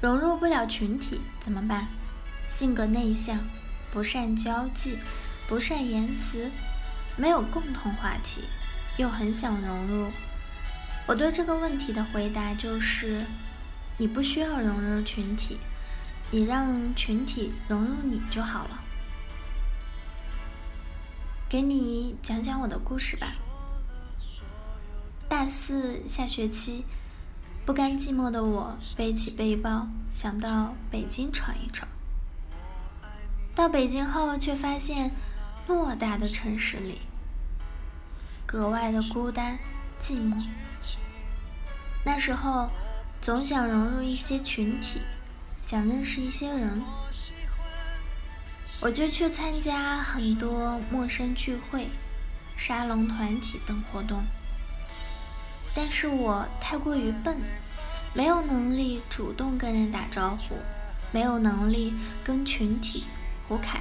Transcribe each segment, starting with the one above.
融入不了群体怎么办？性格内向，不善交际，不善言辞，没有共同话题，又很想融入。我对这个问题的回答就是：你不需要融入群体，你让群体融入你就好了。给你讲讲我的故事吧。大四下学期，不甘寂寞的我背起背包，想到北京闯一闯。到北京后，却发现偌大的城市里格外的孤单寂寞。那时候，总想融入一些群体，想认识一些人，我就去参加很多陌生聚会、沙龙团体等活动。但是我太过于笨，没有能力主动跟人打招呼，没有能力跟群体胡侃。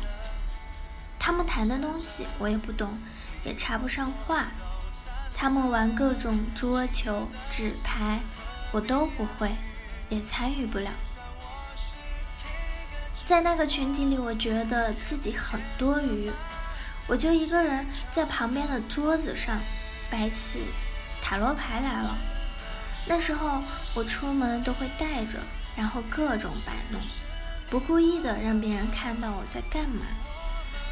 他们谈的东西我也不懂，也插不上话。他们玩各种桌球、纸牌，我都不会，也参与不了。在那个群体里，我觉得自己很多余，我就一个人在旁边的桌子上摆起塔罗牌来了。那时候我出门都会带着，然后各种摆弄，不故意的让别人看到我在干嘛。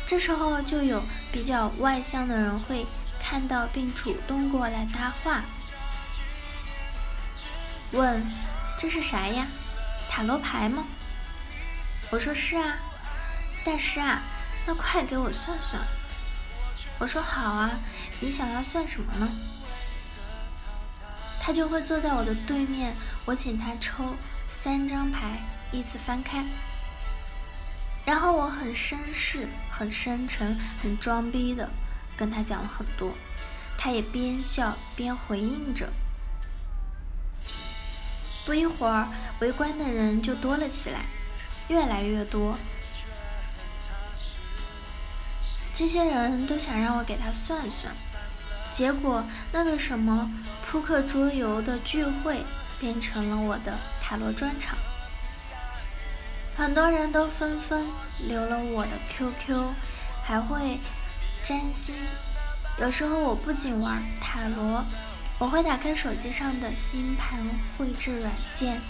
这时候就有比较外向的人会。看到并主动过来搭话，问：“这是啥呀？塔罗牌吗？”我说：“是啊。”大师啊，那快给我算算。我说：“好啊，你想要算什么呢？”他就会坐在我的对面，我请他抽三张牌，依次翻开，然后我很绅士、很深沉、很装逼的。跟他讲了很多，他也边笑边回应着。不一会儿，围观的人就多了起来，越来越多。这些人都想让我给他算算，结果那个什么扑克桌游的聚会变成了我的塔罗专场。很多人都纷纷留了我的 QQ，还会。占星，有时候我不仅玩塔罗，我会打开手机上的星盘绘制软件，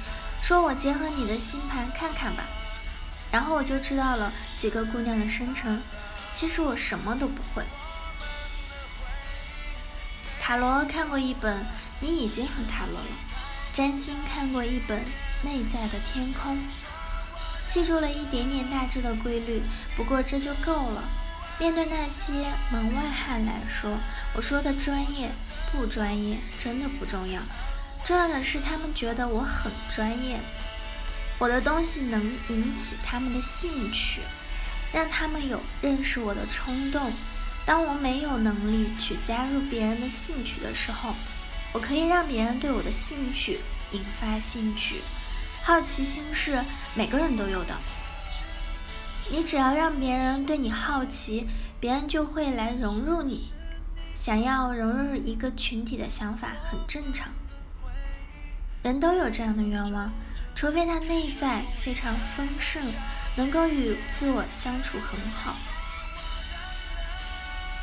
说我结合你的星盘看看吧，然后我就知道了几个姑娘的生辰。其实我什么都不会。塔罗看过一本，你已经很塔罗了；占星看过一本，内在的天空，记住了一点点大致的规律，不过这就够了。面对那些门外汉来说，我说的专业不专业真的不重要，重要的是他们觉得我很专业，我的东西能引起他们的兴趣，让他们有认识我的冲动。当我没有能力去加入别人的兴趣的时候，我可以让别人对我的兴趣引发兴趣。好奇心是每个人都有的。你只要让别人对你好奇，别人就会来融入你。想要融入一个群体的想法很正常，人都有这样的愿望，除非他内在非常丰盛，能够与自我相处很好。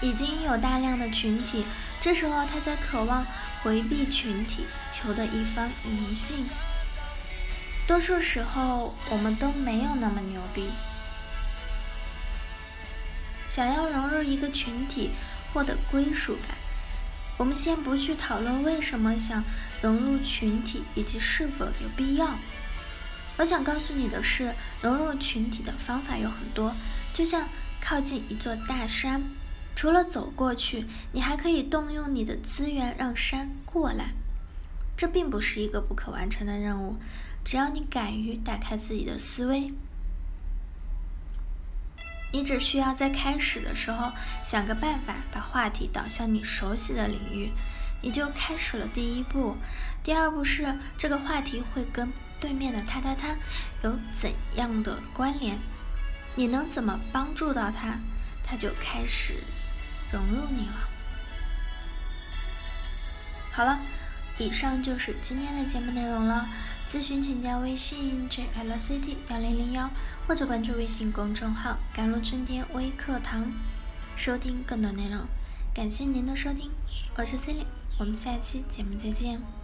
已经有大量的群体，这时候他在渴望回避群体，求得一方宁静。多数时候，我们都没有那么牛逼。想要融入一个群体，获得归属感，我们先不去讨论为什么想融入群体以及是否有必要。我想告诉你的是，融入群体的方法有很多，就像靠近一座大山，除了走过去，你还可以动用你的资源让山过来。这并不是一个不可完成的任务，只要你敢于打开自己的思维。你只需要在开始的时候想个办法，把话题导向你熟悉的领域，你就开始了第一步。第二步是这个话题会跟对面的他他他有怎样的关联，你能怎么帮助到他，他就开始融入你了。好了，以上就是今天的节目内容了。咨询请加微信 jlct 幺零零幺，或者关注微信公众号“甘露春天微课堂”，收听更多内容。感谢您的收听，我是 c e l i n e 我们下期节目再见。